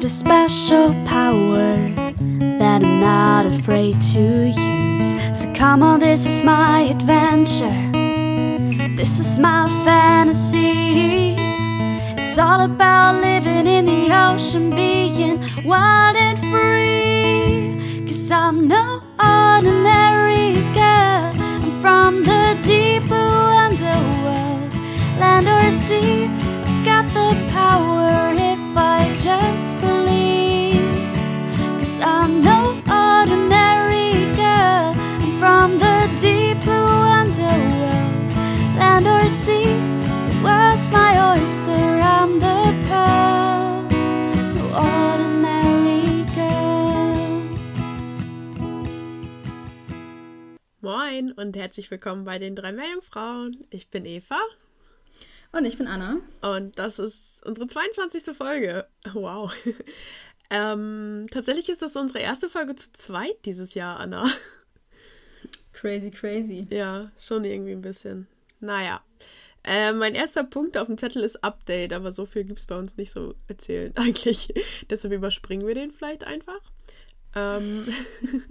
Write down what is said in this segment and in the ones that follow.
got a special power that I'm not afraid to use. So come on, this is my adventure. This is my fantasy. It's all about living in the ocean, being wild and free. Cause I'm no ordinary girl. I'm from the deep blue underworld, land or sea. I've got the power if I just. Cause I'm no ordinary girl. I'm from the deep blue underworld, land or sea. The world's my oyster. I'm the pearl, no ordinary girl. Moin und herzlich willkommen bei den drei Meerjungfrauen. Ich bin Eva Und ich bin Anna. und das ist unsere 22. Folge. Wow. Ähm, tatsächlich ist das unsere erste Folge zu zweit dieses Jahr, Anna. Crazy, crazy. Ja, schon irgendwie ein bisschen. Naja. Äh, mein erster Punkt auf dem Zettel ist Update, aber so viel gibt es bei uns nicht so erzählen eigentlich. Deshalb überspringen wir den vielleicht einfach. Ähm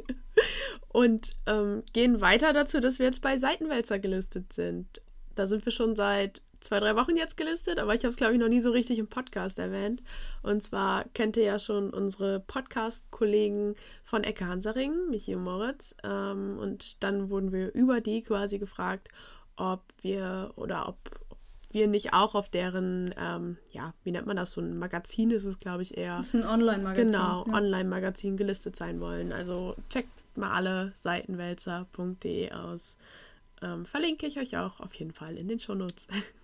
und ähm, gehen weiter dazu, dass wir jetzt bei Seitenwälzer gelistet sind. Da sind wir schon seit zwei, drei Wochen jetzt gelistet, aber ich habe es, glaube ich, noch nie so richtig im Podcast erwähnt. Und zwar kennt ihr ja schon unsere Podcast-Kollegen von Ecke Hansaring, Michi und Moritz. Ähm, und dann wurden wir über die quasi gefragt, ob wir oder ob wir nicht auch auf deren, ähm, ja, wie nennt man das, so ein Magazin ist es, glaube ich, eher. Das ist ein Online-Magazin. Genau, ja. Online-Magazin gelistet sein wollen. Also checkt mal alle seitenwälzer.de aus. Ähm, verlinke ich euch auch auf jeden Fall in den Shownotes.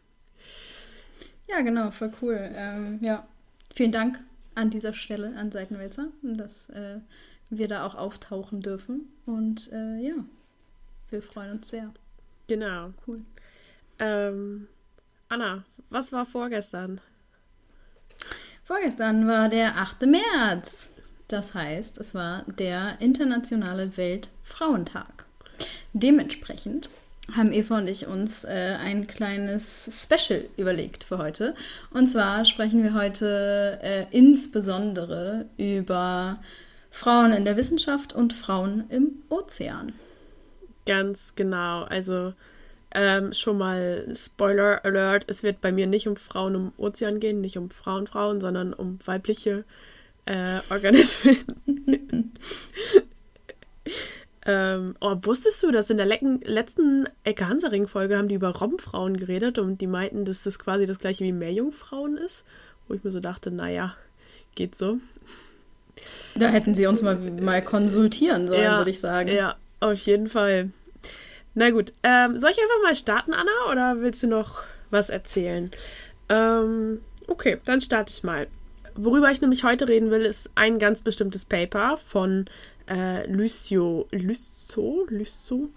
Ja, genau, voll cool. Ähm, ja, vielen Dank an dieser Stelle an Seitenwälzer, dass äh, wir da auch auftauchen dürfen. Und äh, ja, wir freuen uns sehr. genau. Cool. Ähm, Anna, was war vorgestern? Vorgestern war der 8. März. Das heißt, es war der internationale Weltfrauentag. Dementsprechend haben Eva und ich uns äh, ein kleines Special überlegt für heute. Und zwar sprechen wir heute äh, insbesondere über Frauen in der Wissenschaft und Frauen im Ozean. Ganz genau. Also ähm, schon mal Spoiler Alert: Es wird bei mir nicht um Frauen im Ozean gehen, nicht um Frauen, Frauen, sondern um weibliche äh, Organismen. ähm, oh, wusstest du, dass in der lecken, letzten Ecke Hansaring-Folge haben die über Robbenfrauen geredet und die meinten, dass das quasi das gleiche wie Meerjungfrauen ist? Wo ich mir so dachte, naja, geht so. Da hätten sie uns mal, mal konsultieren sollen, würde ich sagen. Ja, auf jeden Fall. Na gut, ähm, soll ich einfach mal starten, Anna, oder willst du noch was erzählen? Ähm, okay, dann starte ich mal. Worüber ich nämlich heute reden will, ist ein ganz bestimmtes Paper von äh, Lucio, Lucio, Lucio?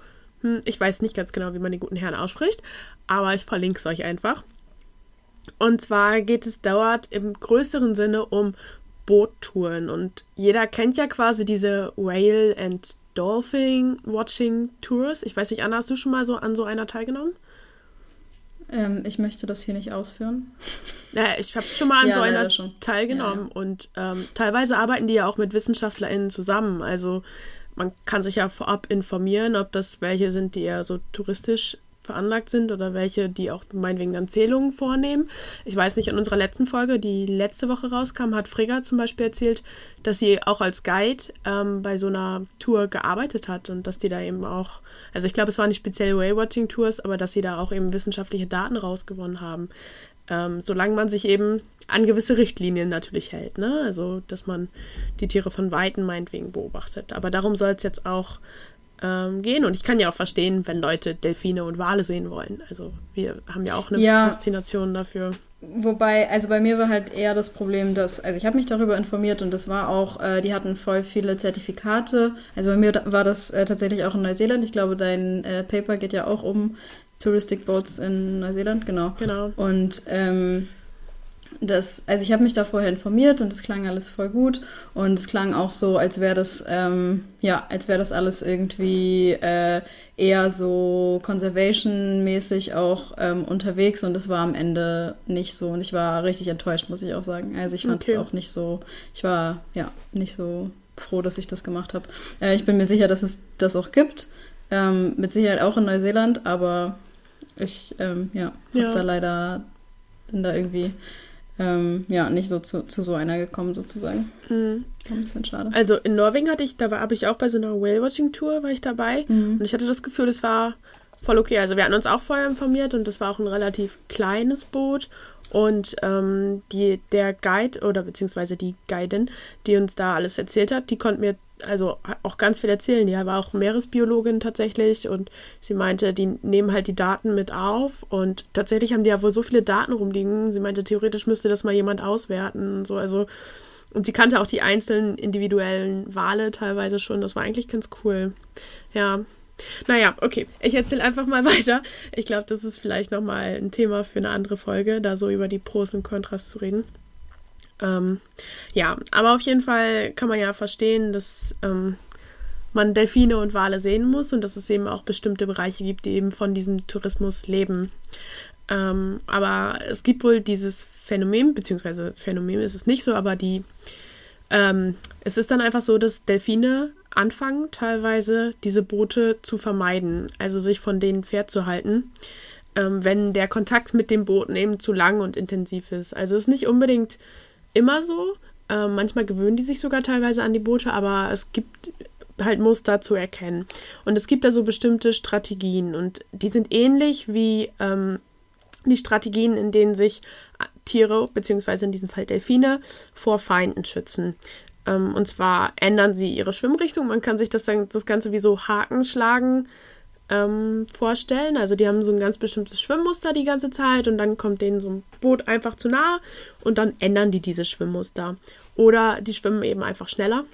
Hm, ich weiß nicht ganz genau, wie man den guten Herrn ausspricht, aber ich verlinke es euch einfach. Und zwar geht es dort im größeren Sinne um Boottouren. Und jeder kennt ja quasi diese Whale and Dolphin Watching Tours. Ich weiß nicht, Anna, hast du schon mal so an so einer teilgenommen? Ähm, ich möchte das hier nicht ausführen. Ja, ich habe schon mal an Ja, so einer leider schon. teilgenommen. Und ähm, teilweise arbeiten die ja auch mit WissenschaftlerInnen zusammen. Also man kann sich ja vorab informieren, ob das welche sind, die eher so touristisch veranlagt sind oder welche, die auch meinetwegen dann Zählungen vornehmen. Ich weiß nicht, in unserer letzten Folge, die letzte Woche rauskam, hat Frigga zum Beispiel erzählt, dass sie auch als Guide ähm, bei so einer Tour gearbeitet hat und dass die da eben auch, also ich glaube, es waren nicht speziell Whale-Watching-Tours, aber dass sie da auch eben wissenschaftliche Daten rausgewonnen haben. Ähm, solange man sich eben an gewisse Richtlinien natürlich hält, ne? Also, dass man die Tiere von Weitem meinetwegen beobachtet. Aber darum soll es jetzt auch ähm, gehen. Und ich kann ja auch verstehen, wenn Leute Delfine und Wale sehen wollen. Also, wir haben ja auch eine Ja. Faszination dafür. Wobei, also bei mir war halt eher das Problem, dass, also ich habe mich darüber informiert und das war auch, äh, die hatten voll viele Zertifikate. Also bei mir da- war das äh, tatsächlich auch in Neuseeland. Ich glaube, dein äh, Paper geht ja auch um Touristic Boats in Neuseeland, genau. Genau. Und ähm, das, also ich habe mich da vorher informiert und es klang alles voll gut und es klang auch so, als wäre das, ähm, ja, als wäre das alles irgendwie äh, eher so Conservation-mäßig auch ähm, unterwegs und es war am Ende nicht so und ich war richtig enttäuscht, muss ich auch sagen. Also ich fand es Okay. auch nicht so, ich war ja nicht so froh, dass ich das gemacht habe. Äh, ich bin mir sicher, dass es das auch gibt, ähm, mit Sicherheit auch in Neuseeland, aber ich, ähm, ja, hab Ja. da leider, bin da irgendwie ähm, ja, nicht so zu, zu so einer gekommen, sozusagen. Mhm. Ein bisschen schade. Also in Norwegen hatte ich, da war, habe ich auch bei so einer Whale-Watching-Tour, war ich dabei. Mhm. Und ich hatte das Gefühl, es war voll okay. Also wir hatten uns auch vorher informiert und das war auch ein relativ kleines Boot. Und ähm, die, der Guide oder beziehungsweise die Guidin, die uns da alles erzählt hat, die konnte mir also auch ganz viel erzählen. Die war auch Meeresbiologin tatsächlich und sie meinte, die nehmen halt die Daten mit auf und tatsächlich haben die ja wohl so viele Daten rumliegen. Sie meinte, theoretisch müsste das mal jemand auswerten und so. Also und sie kannte auch die einzelnen individuellen Wale teilweise schon. Das war eigentlich ganz cool. Ja. Naja, okay. Ich erzähle einfach mal weiter. Ich glaube, das ist vielleicht nochmal ein Thema für eine andere Folge, da so über die Pros und Kontras zu reden. Ähm, ja, aber auf jeden Fall kann man ja verstehen, dass ähm, man Delfine und Wale sehen muss und dass es eben auch bestimmte Bereiche gibt, die eben von diesem Tourismus leben. Ähm, aber es gibt wohl dieses Phänomen, beziehungsweise Phänomen ist es nicht so, aber die, ähm, es ist dann einfach so, dass Delfine anfangen, teilweise diese Boote zu vermeiden, also sich von denen fernzuhalten, ähm, wenn der Kontakt mit den Booten eben zu lang und intensiv ist. Also es ist nicht unbedingt immer so. Ähm, manchmal gewöhnen die sich sogar teilweise an die Boote, aber es gibt halt Muster zu erkennen. Und es gibt da so bestimmte Strategien und die sind ähnlich wie ähm, die Strategien, in denen sich Tiere, beziehungsweise in diesem Fall Delfine, vor Feinden schützen. Ähm, und zwar ändern sie ihre Schwimmrichtung. Man kann sich das dann das Ganze wie so Hakenschlagen ähm, vorstellen. Also die haben so ein ganz bestimmtes Schwimmmuster die ganze Zeit und dann kommt denen so ein Boot einfach zu nahe und dann ändern die dieses Schwimmmuster. Oder die schwimmen eben einfach schneller.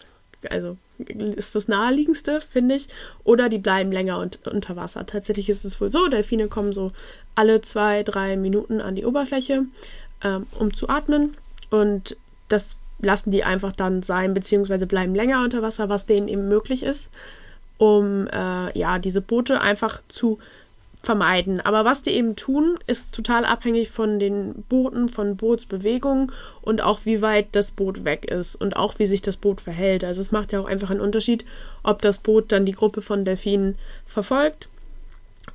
Also ist das naheliegendste, finde ich. Oder die bleiben länger und, unter Wasser. Tatsächlich ist es wohl so, Delfine kommen so alle zwei, drei Minuten an die Oberfläche, ähm, um zu atmen. Und das lassen die einfach dann sein, beziehungsweise bleiben länger unter Wasser, was denen eben möglich ist, um äh, ja diese Boote einfach zu vermeiden. Aber was die eben tun, ist total abhängig von den Booten, von Bootsbewegungen und auch wie weit das Boot weg ist und auch wie sich das Boot verhält. Also es macht ja auch einfach einen Unterschied, ob das Boot dann die Gruppe von Delfinen verfolgt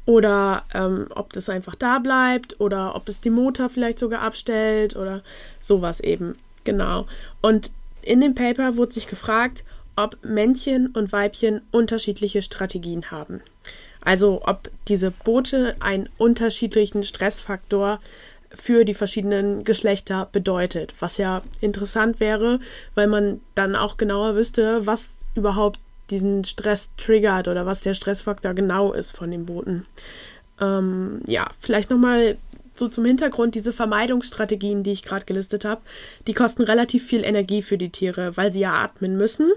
oder ähm, ob das einfach da bleibt oder ob es die Motor vielleicht sogar abstellt oder sowas eben. Genau. Und in dem Paper wurde sich gefragt, ob Männchen und Weibchen unterschiedliche Strategien haben. Also ob diese Boote einen unterschiedlichen Stressfaktor für die verschiedenen Geschlechter bedeutet, was ja interessant wäre, weil man dann auch genauer wüsste, was überhaupt diesen Stress triggert oder was der Stressfaktor genau ist von den Booten. Ähm, ja, vielleicht nochmal so zum Hintergrund, diese Vermeidungsstrategien, die ich gerade gelistet habe, die kosten relativ viel Energie für die Tiere, weil sie ja atmen müssen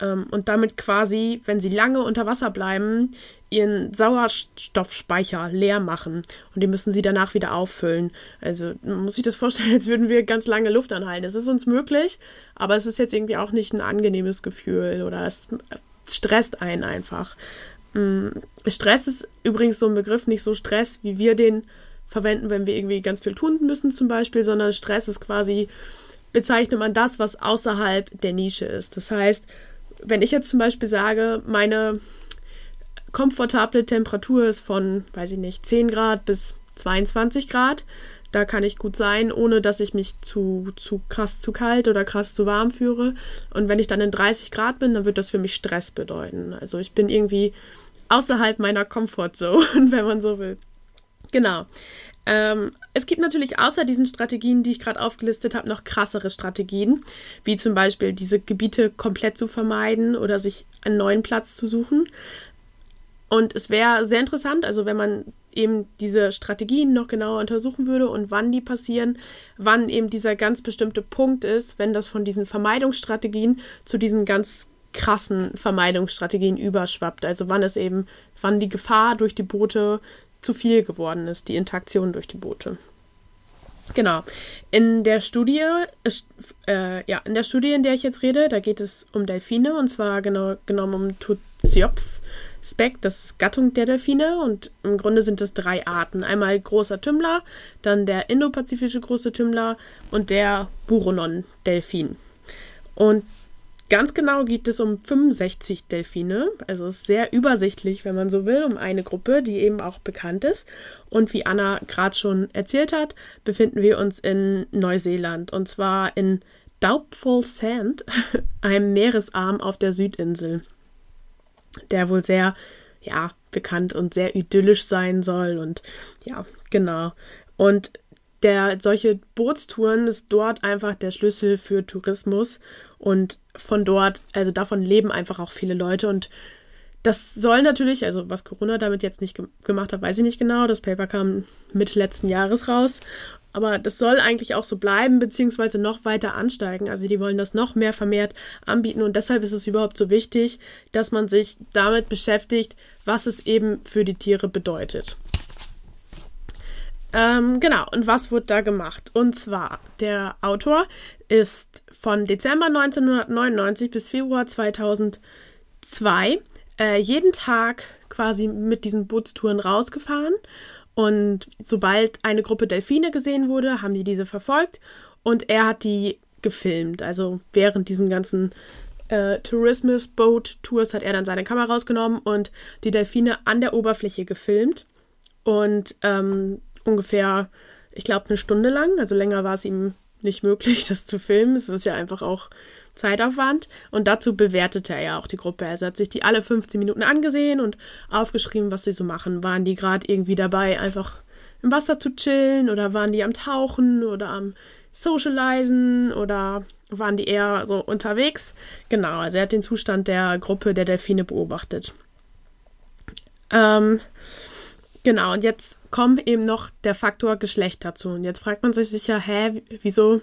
ähm, und damit quasi, wenn sie lange unter Wasser bleiben, ihren Sauerstoffspeicher leer machen und die müssen sie danach wieder auffüllen. Also man muss sich das vorstellen, als würden wir ganz lange Luft anhalten. Es ist uns möglich, aber es ist jetzt irgendwie auch nicht ein angenehmes Gefühl oder es stresst einen einfach. Mm, Stress ist übrigens so ein Begriff, nicht so Stress, wie wir den verwenden, wenn wir irgendwie ganz viel tun müssen zum Beispiel, sondern Stress ist quasi, bezeichnet man das, was außerhalb der Nische ist. Das heißt, wenn ich jetzt zum Beispiel sage, meine komfortable Temperatur ist von, weiß ich nicht, 10 Grad bis 22 Grad, da kann ich gut sein, ohne dass ich mich zu, zu krass zu kalt oder krass zu warm führe. Und wenn ich dann in 30 Grad bin, dann wird das für mich Stress bedeuten. Also ich bin irgendwie außerhalb meiner Comfortzone, wenn man so will. Genau. Ähm, es gibt natürlich außer diesen Strategien, die ich gerade aufgelistet habe, noch krassere Strategien, wie zum Beispiel diese Gebiete komplett zu vermeiden oder sich einen neuen Platz zu suchen. Und es wäre sehr interessant, also wenn man eben diese Strategien noch genauer untersuchen würde und wann die passieren, wann eben dieser ganz bestimmte Punkt ist, wenn das von diesen Vermeidungsstrategien zu diesen ganz krassen Vermeidungsstrategien überschwappt. Also wann es eben, wann die Gefahr durch die Boote zu viel geworden ist, die Interaktion durch die Boote. Genau. In der Studie, äh, ja, in der Studie, in der ich jetzt rede, da geht es um Delfine und zwar genau genommen um Tuciops Speck, das Gattung der Delfine und im Grunde sind es drei Arten. Einmal großer Tümmler, dann der indopazifische große Tümmler und der Buronon-Delfin. Und Ganz genau geht es um 65 Delfine, also sehr übersichtlich, wenn man so will, um eine Gruppe, die eben auch bekannt ist. Und wie Anna gerade schon erzählt hat, befinden wir uns in Neuseeland und zwar in Doubtful Sand, einem Meeresarm auf der Südinsel, der wohl sehr, ja, bekannt und sehr idyllisch sein soll und ja, genau. Und der, solche Bootstouren ist dort einfach der Schlüssel für Tourismus und von dort, also davon leben einfach auch viele Leute und das soll natürlich, also was Corona damit jetzt nicht ge gemacht hat, weiß ich nicht genau. Das Paper kam Mitte letzten Jahres raus. Aber das soll eigentlich auch so bleiben, beziehungsweise noch weiter ansteigen. Also die wollen das noch mehr vermehrt anbieten. Und deshalb ist es überhaupt so wichtig, dass man sich damit beschäftigt, was es eben für die Tiere bedeutet. Ähm, genau, und was wird da gemacht? Und zwar, der Autor ist von Dezember 1999 bis Februar 2002 äh, jeden Tag quasi mit diesen Bootstouren rausgefahren. Und sobald eine Gruppe Delfine gesehen wurde, haben die diese verfolgt und er hat die gefilmt. Also während diesen ganzen äh, Tourismus Boat Tours hat er dann seine Kamera rausgenommen und die Delfine an der Oberfläche gefilmt. Und ähm, ungefähr, ich glaube, eine Stunde lang, also länger war es ihm nicht möglich, das zu filmen. Es ist ja einfach auch Zeitaufwand. Und dazu bewertete er ja auch die Gruppe. Also hat sich die alle 15 Minuten angesehen und aufgeschrieben, was sie so machen. Waren die gerade irgendwie dabei, einfach im Wasser zu chillen oder waren die am Tauchen oder am Socializen oder waren die eher so unterwegs? Genau, also er hat den Zustand der Gruppe der Delfine beobachtet. Ähm, genau, und jetzt kommt eben noch der Faktor Geschlecht dazu. Und jetzt fragt man sich sicher, hä, wieso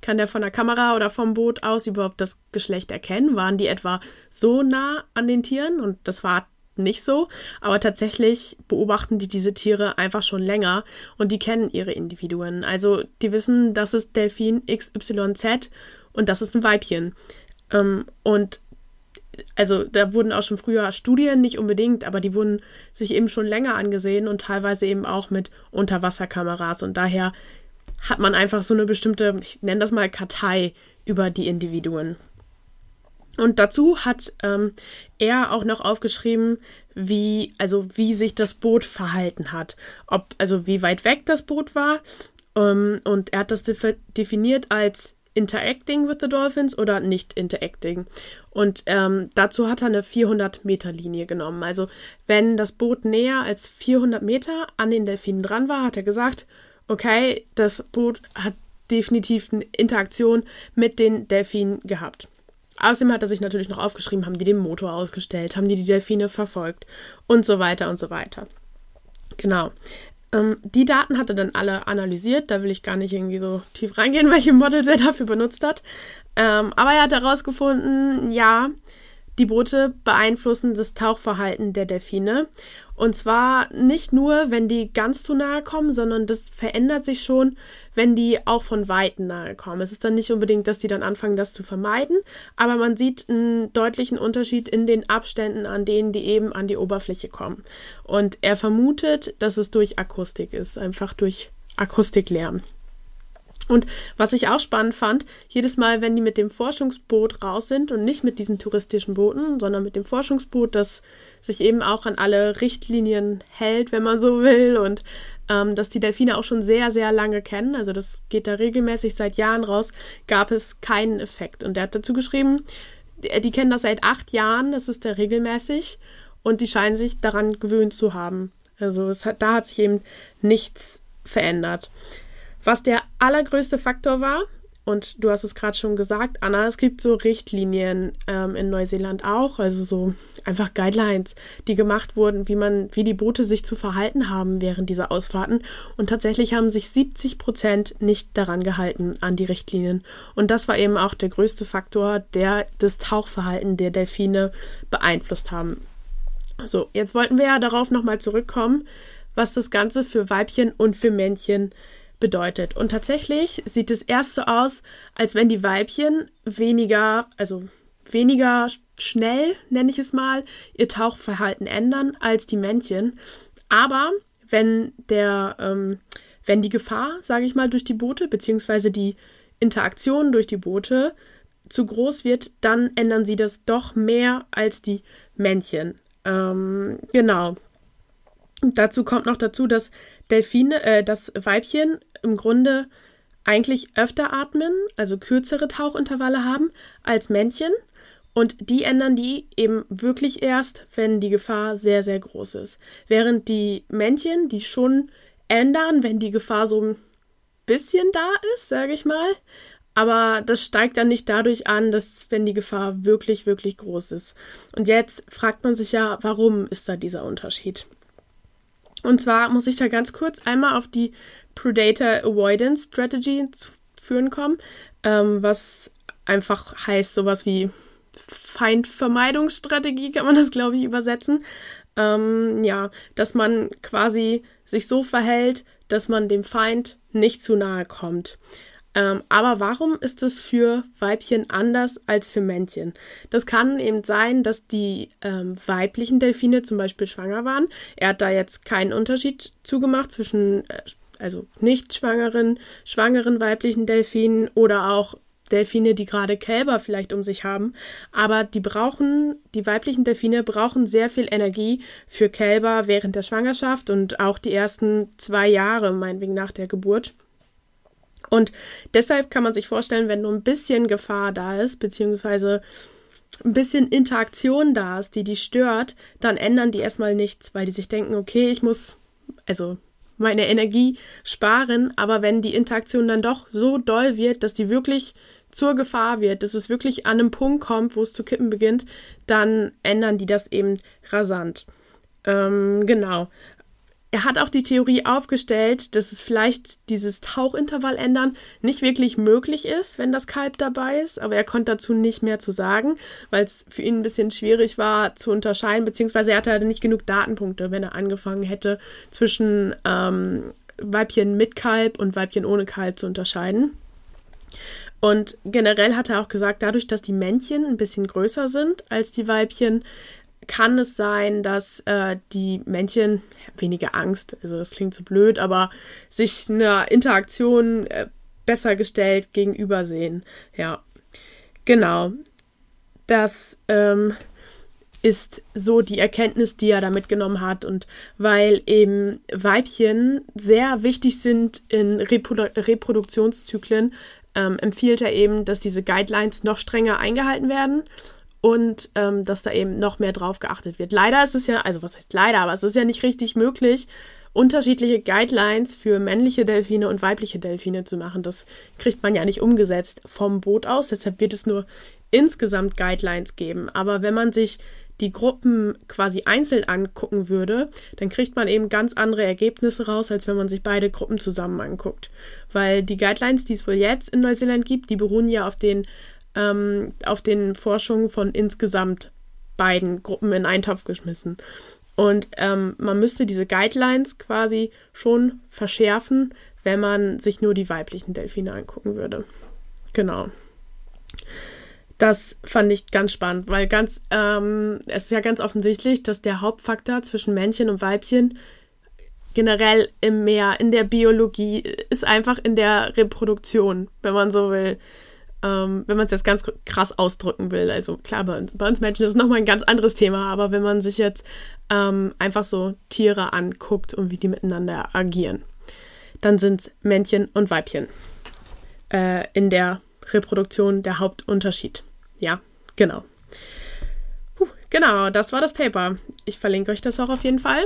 kann der von der Kamera oder vom Boot aus überhaupt das Geschlecht erkennen? Waren die etwa so nah an den Tieren? Und das war nicht so, aber tatsächlich beobachten die diese Tiere einfach schon länger und die kennen ihre Individuen. Also die wissen, das ist Delfin XYZ und das ist ein Weibchen. Ähm, und also da wurden auch schon früher Studien, nicht unbedingt, aber die wurden sich eben schon länger angesehen und teilweise eben auch mit Unterwasserkameras. Und daher hat man einfach so eine bestimmte, ich nenne das mal Kartei über die Individuen. Und dazu hat ähm, er auch noch aufgeschrieben, wie, also wie sich das Boot verhalten hat. Ob, also wie weit weg das Boot war. Ähm, und er hat das definiert als interacting with the Dolphins oder nicht interacting. Und ähm, dazu hat er eine 400-Meter-Linie genommen. Also wenn das Boot näher als 400 Meter an den Delfinen dran war, hat er gesagt, okay, das Boot hat definitiv eine Interaktion mit den Delfinen gehabt. Außerdem hat er sich natürlich noch aufgeschrieben, haben die den Motor ausgestellt, haben die die Delfine verfolgt und so weiter und so weiter. Genau. Ähm, die Daten hat er dann alle analysiert. Da will ich gar nicht irgendwie so tief reingehen, welche Models er dafür benutzt hat. Ähm, aber er hat herausgefunden, ja, die Boote beeinflussen das Tauchverhalten der Delfine. Und zwar nicht nur, wenn die ganz zu nahe kommen, sondern das verändert sich schon, wenn die auch von Weitem nahe kommen. Es ist dann nicht unbedingt, dass die dann anfangen, das zu vermeiden, aber man sieht einen deutlichen Unterschied in den Abständen, an denen die eben an die Oberfläche kommen. Und er vermutet, dass es durch Akustik ist, einfach durch Akustiklärm. Und was ich auch spannend fand, jedes Mal, wenn die mit dem Forschungsboot raus sind und nicht mit diesen touristischen Booten, sondern mit dem Forschungsboot, das sich eben auch an alle Richtlinien hält, wenn man so will, und ähm, dass die Delfine auch schon sehr, sehr lange kennen, also das geht da regelmäßig seit Jahren raus, gab es keinen Effekt. Und der hat dazu geschrieben, die, die kennen das seit acht Jahren, das ist der regelmäßig, und die scheinen sich daran gewöhnt zu haben. Also hat, da hat sich eben nichts verändert. Was der allergrößte Faktor war, und du hast es gerade schon gesagt, Anna, es gibt so Richtlinien ähm, in Neuseeland auch, also so einfach Guidelines, die gemacht wurden, wie man, wie die Boote sich zu verhalten haben während dieser Ausfahrten. Und tatsächlich haben sich 70 Prozent nicht daran gehalten, an die Richtlinien. Und das war eben auch der größte Faktor, der das Tauchverhalten der Delfine beeinflusst haben. So, jetzt wollten wir ja darauf nochmal zurückkommen, was das Ganze für Weibchen und für Männchen bedeutet. Und tatsächlich sieht es erst so aus, als wenn die Weibchen weniger, also weniger schnell, nenne ich es mal, ihr Tauchverhalten ändern als die Männchen. Aber wenn der, ähm, wenn die Gefahr, sage ich mal, durch die Boote, beziehungsweise die Interaktion durch die Boote zu groß wird, dann ändern sie das doch mehr als die Männchen. Ähm, genau. Dazu kommt noch dazu, dass Delfine, äh, das Weibchen im Grunde eigentlich öfter atmen, also kürzere Tauchintervalle haben als Männchen. Und die ändern die eben wirklich erst, wenn die Gefahr sehr, sehr groß ist. Während die Männchen die schon ändern, wenn die Gefahr so ein bisschen da ist, sage ich mal. Aber das steigt dann nicht dadurch an, dass wenn die Gefahr wirklich, wirklich groß ist. Und jetzt fragt man sich ja, warum ist da dieser Unterschied? Und zwar muss ich da ganz kurz einmal auf die Predator Avoidance Strategy zu führen kommen, ähm, was einfach heißt sowas wie Feindvermeidungsstrategie, kann man das, glaube ich, übersetzen. Ähm, ja, dass man quasi sich so verhält, dass man dem Feind nicht zu nahe kommt. Ähm, aber warum ist es für Weibchen anders als für Männchen? Das kann eben sein, dass die ähm, weiblichen Delfine zum Beispiel schwanger waren. Er hat da jetzt keinen Unterschied zugemacht zwischen äh, also nicht schwangeren, schwangeren weiblichen Delfinen oder auch Delfine, die gerade Kälber vielleicht um sich haben. Aber die brauchen, die weiblichen Delfine brauchen sehr viel Energie für Kälber während der Schwangerschaft und auch die ersten zwei Jahre, meinetwegen nach der Geburt. Und deshalb kann man sich vorstellen, wenn nur ein bisschen Gefahr da ist, beziehungsweise ein bisschen Interaktion da ist, die die stört, dann ändern die erstmal nichts, weil die sich denken, okay, ich muss, also meine Energie sparen, aber wenn die Interaktion dann doch so doll wird, dass die wirklich zur Gefahr wird, dass es wirklich an einem Punkt kommt, wo es zu kippen beginnt, dann ändern die das eben rasant. Ähm, genau. Er hat auch die Theorie aufgestellt, dass es vielleicht dieses Tauchintervall ändern nicht wirklich möglich ist, wenn das Kalb dabei ist, aber er konnte dazu nicht mehr zu sagen, weil es für ihn ein bisschen schwierig war zu unterscheiden, beziehungsweise er hatte halt nicht genug Datenpunkte, wenn er angefangen hätte, zwischen ähm, Weibchen mit Kalb und Weibchen ohne Kalb zu unterscheiden. Und generell hat er auch gesagt, dadurch, dass die Männchen ein bisschen größer sind als die Weibchen, kann es sein, dass äh, die Männchen weniger Angst, also das klingt so blöd, aber sich einer Interaktion äh, besser gestellt gegenübersehen. Ja, genau. Das ähm, ist so die Erkenntnis, die er da mitgenommen hat. Und weil eben Weibchen sehr wichtig sind in Reprodu Reproduktionszyklen, ähm, empfiehlt er eben, dass diese Guidelines noch strenger eingehalten werden und ähm, dass da eben noch mehr drauf geachtet wird. Leider ist es ja, also was heißt leider, aber es ist ja nicht richtig möglich, unterschiedliche Guidelines für männliche Delfine und weibliche Delfine zu machen. Das kriegt man ja nicht umgesetzt vom Boot aus, deshalb wird es nur insgesamt Guidelines geben. Aber wenn man sich die Gruppen quasi einzeln angucken würde, dann kriegt man eben ganz andere Ergebnisse raus, als wenn man sich beide Gruppen zusammen anguckt. Weil die Guidelines, die es wohl jetzt in Neuseeland gibt, die beruhen ja auf den ähm, auf den Forschungen von insgesamt beiden Gruppen in einen Topf geschmissen. Und ähm, man müsste diese Guidelines quasi schon verschärfen, wenn man sich nur die weiblichen Delfine angucken würde. Genau. Das fand ich ganz spannend, weil ganz, ähm, es ist ja ganz offensichtlich, dass der Hauptfaktor zwischen Männchen und Weibchen generell im Meer, in der Biologie, ist einfach in der Reproduktion, wenn man so will ähm, wenn man es jetzt ganz krass ausdrücken will. Also klar, bei, bei uns Menschen ist es nochmal ein ganz anderes Thema, aber wenn man sich jetzt ähm, einfach so Tiere anguckt und wie die miteinander agieren, dann sind es Männchen und Weibchen äh, in der Reproduktion der Hauptunterschied. Ja, genau. Puh, genau, das war das Paper. Ich verlinke euch das auch auf jeden Fall.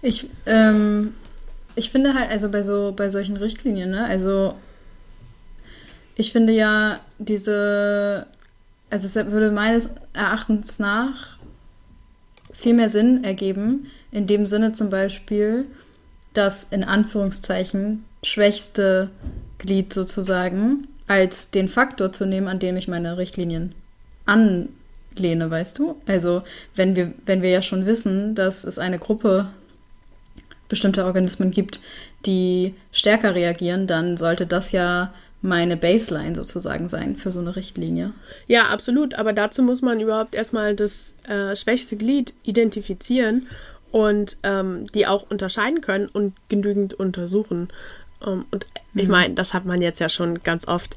Ich, ähm, ich finde halt, also bei so, bei solchen Richtlinien, ne, also ich finde ja, diese, also es würde meines Erachtens nach viel mehr Sinn ergeben, in dem Sinne zum Beispiel, das in Anführungszeichen schwächste Glied sozusagen als den Faktor zu nehmen, an dem ich meine Richtlinien anlehne, weißt du? Also wenn wir, wenn wir ja schon wissen, dass es eine Gruppe bestimmte Organismen gibt, die stärker reagieren, dann sollte das ja meine Baseline sozusagen sein für so eine Richtlinie. Ja, absolut. Aber dazu muss man überhaupt erstmal das äh, schwächste Glied identifizieren und ähm, die auch unterscheiden können und genügend untersuchen. Ähm, und mhm. ich meine, das hat man jetzt ja schon ganz oft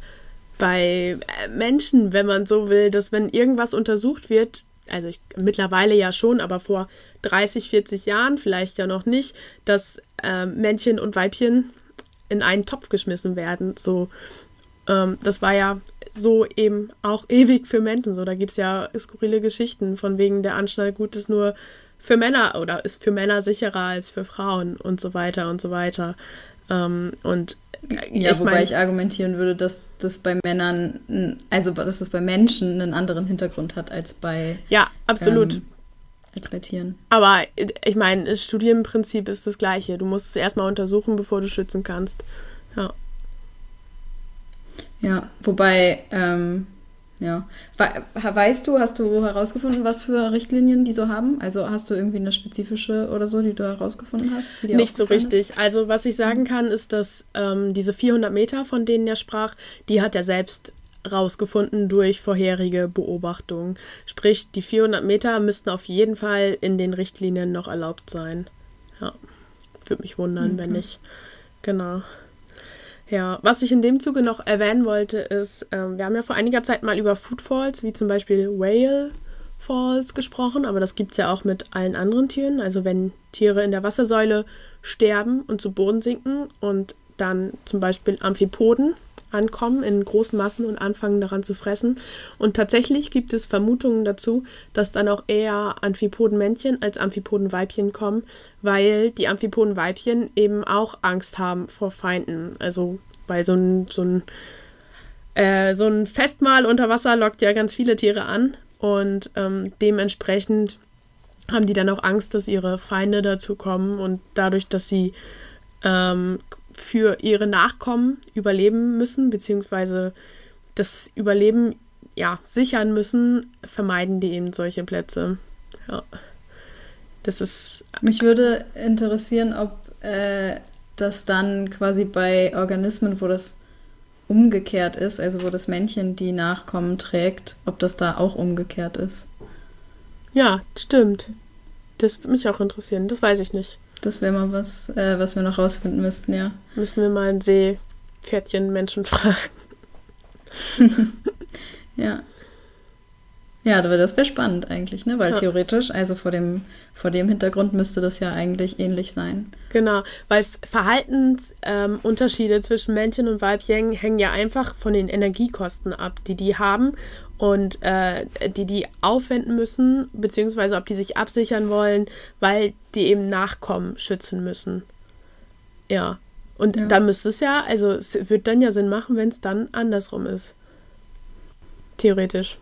bei äh, Menschen, wenn man so will, dass wenn irgendwas untersucht wird, also ich, mittlerweile ja schon, aber vor 30, 40 Jahren vielleicht ja noch nicht, dass äh, Männchen und Weibchen in einen Topf geschmissen werden. So, ähm, das war ja so eben auch ewig für Menschen. So, da gibt es ja skurrile Geschichten von wegen der Anschnallgut ist nur für Männer oder ist für Männer sicherer als für Frauen und so weiter und so weiter. Ähm, und ja, ich wobei mein, ich argumentieren würde, dass das bei Männern, also dass es bei Menschen einen anderen Hintergrund hat als bei. Ja, absolut. Ähm, als bei Tieren. Aber ich meine, das Studienprinzip ist das gleiche. Du musst es erstmal untersuchen, bevor du schützen kannst. Ja. Ja, wobei, ähm, ja. Weißt du, hast du herausgefunden, was für Richtlinien die so haben? Also hast du irgendwie eine spezifische oder so, die du herausgefunden hast? Nicht so richtig. Ist? Also was ich sagen kann, ist, dass ähm, diese 400 Meter, von denen er sprach, die hat er selbst rausgefunden durch vorherige Beobachtungen. Sprich, die 400 Meter müssten auf jeden Fall in den Richtlinien noch erlaubt sein. Ja, würde mich wundern, okay. wenn nicht. Genau. Ja, was ich in dem Zuge noch erwähnen wollte, ist, ähm, wir haben ja vor einiger Zeit mal über Foodfalls, wie zum Beispiel Whale Falls gesprochen, aber das gibt es ja auch mit allen anderen Tieren. Also wenn Tiere in der Wassersäule sterben und zu Boden sinken und dann zum Beispiel Amphipoden ankommen in großen Massen und anfangen daran zu fressen. Und tatsächlich gibt es Vermutungen dazu, dass dann auch eher Amphipodenmännchen als Amphipodenweibchen kommen, weil die Amphipodenweibchen eben auch Angst haben vor Feinden. Also weil so ein, so ein, äh, so ein Festmahl unter Wasser lockt ja ganz viele Tiere an und ähm, dementsprechend haben die dann auch Angst, dass ihre Feinde dazu kommen und dadurch, dass sie ähm, für ihre Nachkommen überleben müssen, beziehungsweise das Überleben ja, sichern müssen, vermeiden die eben solche Plätze. Ja. Das ist. Mich würde interessieren, ob äh, das dann quasi bei Organismen, wo das umgekehrt ist, also wo das Männchen die Nachkommen trägt, ob das da auch umgekehrt ist. Ja, stimmt. Das würde mich auch interessieren. Das weiß ich nicht. Das wäre mal was, äh, was wir noch rausfinden müssten, ja. Müssen wir mal ein Seepferdchen-Menschen fragen. ja. Ja, aber das wäre spannend eigentlich, ne? Weil ja. theoretisch, also vor dem, vor dem Hintergrund müsste das ja eigentlich ähnlich sein. Genau, weil Verhaltensunterschiede ähm, zwischen Männchen und Weibchen hängen ja einfach von den Energiekosten ab, die die haben und äh, die die aufwenden müssen, beziehungsweise ob die sich absichern wollen, weil die eben Nachkommen schützen müssen. Ja. Und ja. dann müsste es ja, also es wird dann ja Sinn machen, wenn es dann andersrum ist. Theoretisch.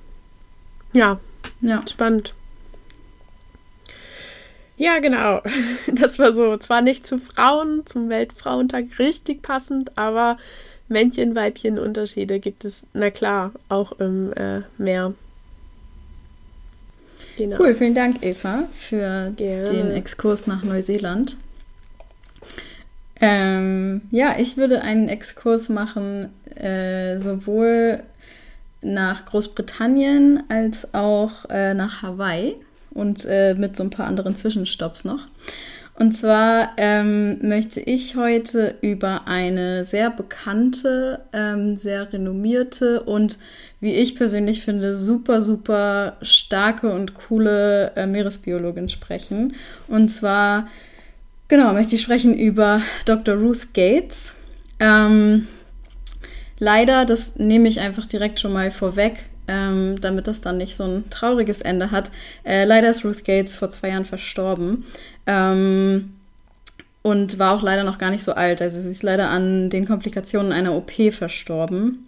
Ja. Ja. Spannend. Ja, genau. Das war so, zwar nicht zu Frauen, zum Weltfrauentag richtig passend, aber Männchen-Weibchen-Unterschiede gibt es, na klar, auch im äh, Meer. Genau. Cool, vielen Dank, Eva, für Gerne. den Exkurs nach Neuseeland. Ähm, ja, ich würde einen Exkurs machen, äh, sowohl nach Großbritannien als auch äh, nach Hawaii und äh, mit so ein paar anderen Zwischenstopps noch. Und zwar ähm, möchte ich heute über eine sehr bekannte, ähm, sehr renommierte und wie ich persönlich finde, super, super starke und coole äh, Meeresbiologin sprechen. Und zwar, genau, möchte ich sprechen über Dr. Ruth Gates. Ähm, leider, das nehme ich einfach direkt schon mal vorweg, ähm, damit das dann nicht so ein trauriges Ende hat. Äh, leider ist Ruth Gates vor zwei Jahren verstorben. Ähm, und war auch leider noch gar nicht so alt. Also sie ist leider an den Komplikationen einer OP verstorben.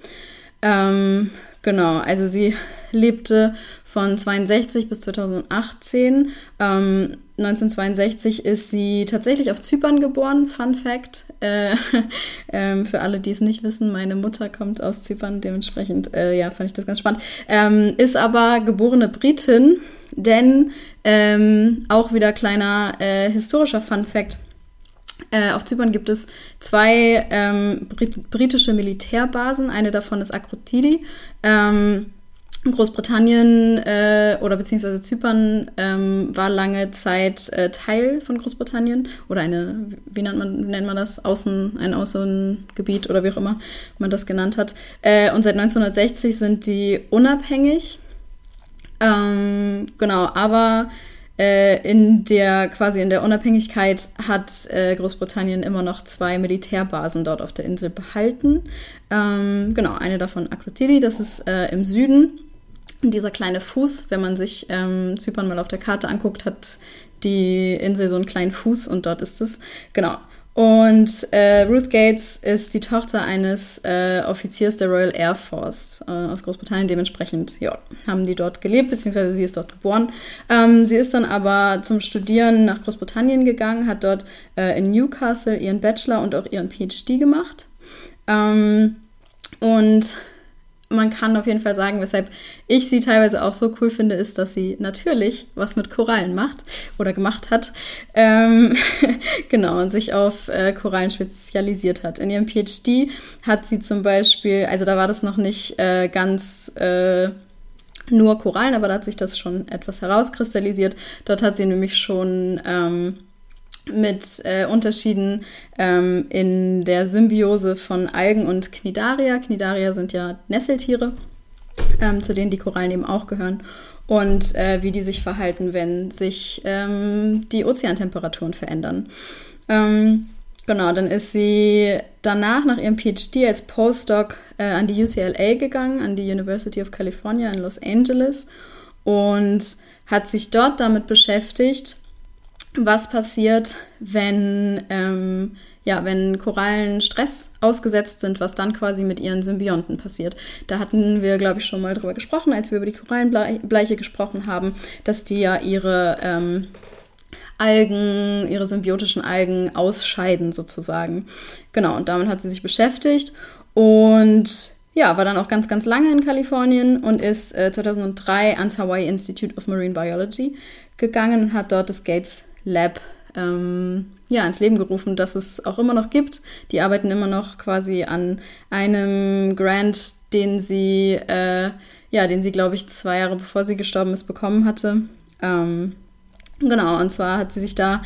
Ähm, genau, also sie lebte von 62 bis 2018. Ähm, 1962 ist sie tatsächlich auf Zypern geboren. Fun Fact. Äh, äh, für alle, die es nicht wissen, meine Mutter kommt aus Zypern. Dementsprechend, äh, ja, fand ich das ganz spannend. Ähm, ist aber geborene Britin, denn ähm, auch wieder kleiner äh, historischer Fun Fact. Äh, auf Zypern gibt es zwei ähm, Brit britische Militärbasen. Eine davon ist Akrotiri. Ähm, Großbritannien äh, oder beziehungsweise Zypern ähm, war lange Zeit äh, Teil von Großbritannien oder eine, wie nennt man, nennt man das, Außen, ein Außengebiet oder wie auch immer man das genannt hat. Äh, und seit 1960 sind die unabhängig. Ähm, genau, aber äh, in der quasi in der Unabhängigkeit hat äh, Großbritannien immer noch zwei Militärbasen dort auf der Insel behalten. Ähm, genau, eine davon Akrotiri, das ist äh, im Süden dieser kleine Fuß, wenn man sich ähm, Zypern mal auf der Karte anguckt, hat die Insel so einen kleinen Fuß und dort ist es. Genau. Und äh, Ruth Gates ist die Tochter eines äh, Offiziers der Royal Air Force äh, aus Großbritannien. Dementsprechend ja, haben die dort gelebt, beziehungsweise sie ist dort geboren. Ähm, sie ist dann aber zum Studieren nach Großbritannien gegangen, hat dort äh, in Newcastle ihren Bachelor und auch ihren PhD gemacht. Ähm, und man kann auf jeden Fall sagen, weshalb ich sie teilweise auch so cool finde, ist, dass sie natürlich was mit Korallen macht oder gemacht hat. Ähm, genau, und sich auf äh, Korallen spezialisiert hat. In ihrem PhD hat sie zum Beispiel, also da war das noch nicht äh, ganz äh, nur Korallen, aber da hat sich das schon etwas herauskristallisiert. Dort hat sie nämlich schon ähm, mit äh, Unterschieden ähm, in der Symbiose von Algen und Cnidaria. Cnidaria sind ja Nesseltiere, ähm, zu denen die Korallen eben auch gehören. Und äh, wie die sich verhalten, wenn sich ähm, die Ozeantemperaturen verändern. Ähm, genau, dann ist sie danach nach ihrem PhD als Postdoc äh, an die UCLA gegangen, an die University of California in Los Angeles und hat sich dort damit beschäftigt, was passiert, wenn, ähm, ja, wenn Korallen Stress ausgesetzt sind, was dann quasi mit ihren Symbionten passiert. Da hatten wir, glaube ich, schon mal drüber gesprochen, als wir über die Korallenbleiche gesprochen haben, dass die ja ihre ähm, Algen, ihre symbiotischen Algen ausscheiden sozusagen. Genau, und damit hat sie sich beschäftigt und ja, war dann auch ganz, ganz lange in Kalifornien und ist äh, 2003 ans Hawaii Institute of Marine Biology gegangen und hat dort das Gates Lab ähm, ja, ins Leben gerufen, das es auch immer noch gibt. Die arbeiten immer noch quasi an einem Grant, den sie, äh, ja, den sie, glaube ich, zwei Jahre bevor sie gestorben ist, bekommen hatte. Ähm, genau, und zwar hat sie sich da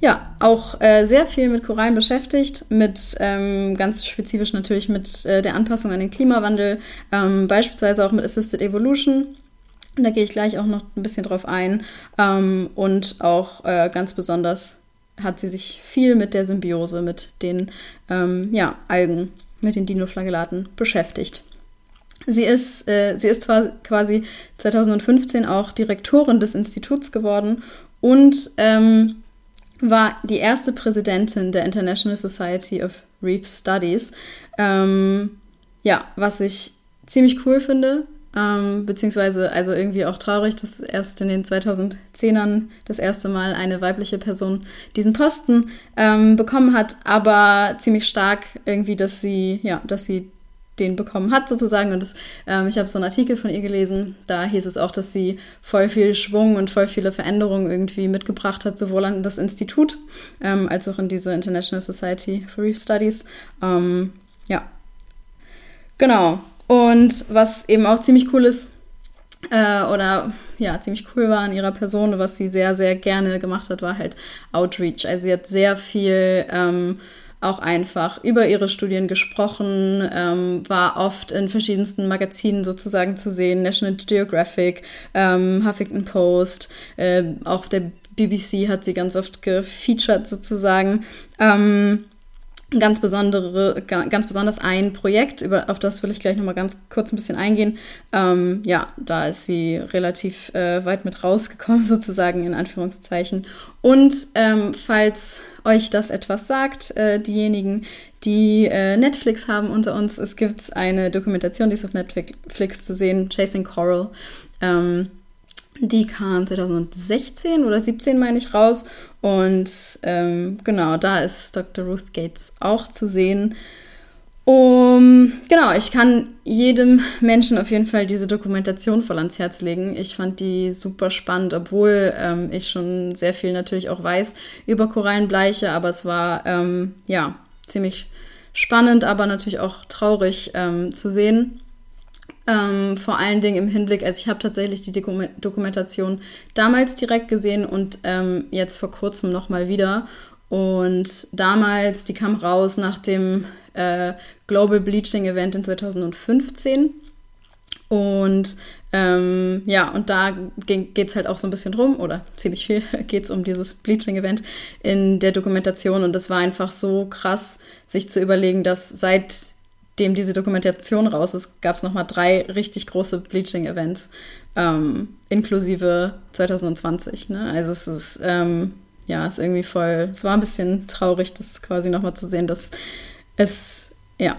ja auch äh, sehr viel mit Korallen beschäftigt, mit ähm, ganz spezifisch natürlich mit äh, der Anpassung an den Klimawandel, ähm, beispielsweise auch mit Assisted Evolution. Da gehe ich gleich auch noch ein bisschen drauf ein. Ähm, und auch äh, ganz besonders hat sie sich viel mit der Symbiose, mit den ähm, ja, Algen, mit den Dinoflagellaten beschäftigt. Sie ist, äh, sie ist zwar quasi 2015 auch Direktorin des Instituts geworden und ähm, war die erste Präsidentin der International Society of Reef Studies. Ähm, ja, was ich ziemlich cool finde, ähm, beziehungsweise also irgendwie auch traurig, dass erst in den 2010ern das erste Mal eine weibliche Person diesen Posten ähm, bekommen hat, aber ziemlich stark irgendwie, dass sie, ja, dass sie den bekommen hat sozusagen. Und das, ähm, ich habe so einen Artikel von ihr gelesen, da hieß es auch, dass sie voll viel Schwung und voll viele Veränderungen irgendwie mitgebracht hat, sowohl an das Institut ähm, als auch in diese International Society for Reef Studies. Ähm, ja, genau. Und was eben auch ziemlich cool ist, äh, oder ja, ziemlich cool war an ihrer Person, was sie sehr, sehr gerne gemacht hat, war halt Outreach. Also sie hat sehr viel ähm, auch einfach über ihre Studien gesprochen, ähm, war oft in verschiedensten Magazinen sozusagen zu sehen, National Geographic, ähm, Huffington Post, äh, auch der BBC hat sie ganz oft gefeatured sozusagen. Ähm, ganz besondere, ganz besonders ein Projekt, über, auf das will ich gleich nochmal ganz kurz ein bisschen eingehen. Ähm, ja, da ist sie relativ äh, weit mit rausgekommen, sozusagen in Anführungszeichen. Und ähm, falls euch das etwas sagt, äh, diejenigen, die äh, Netflix haben unter uns, es gibt eine Dokumentation, die ist auf Netflix zu sehen, Chasing Coral. Ähm, die kam 2016 oder 17, meine ich, raus. Und ähm, genau, da ist Dr. Ruth Gates auch zu sehen. Um, genau, ich kann jedem Menschen auf jeden Fall diese Dokumentation voll ans Herz legen. Ich fand die super spannend, obwohl ähm, ich schon sehr viel natürlich auch weiß über Korallenbleiche, aber es war ähm, ja ziemlich spannend, aber natürlich auch traurig ähm, zu sehen. Ähm, vor allen Dingen im Hinblick, also ich habe tatsächlich die Dokumentation damals direkt gesehen und ähm, jetzt vor kurzem nochmal wieder. Und damals, die kam raus nach dem äh, Global Bleaching Event in 2015. Und ähm, ja, und da geht es halt auch so ein bisschen drum, oder ziemlich viel geht es um dieses Bleaching-Event in der Dokumentation. Und das war einfach so krass, sich zu überlegen, dass seitdem diese Dokumentation raus ist, gab es nochmal drei richtig große Bleaching-Events, ähm, inklusive 2020. Ne? Also es ist, ähm, ja, ist irgendwie voll, es war ein bisschen traurig, das quasi nochmal zu sehen, dass es, ja,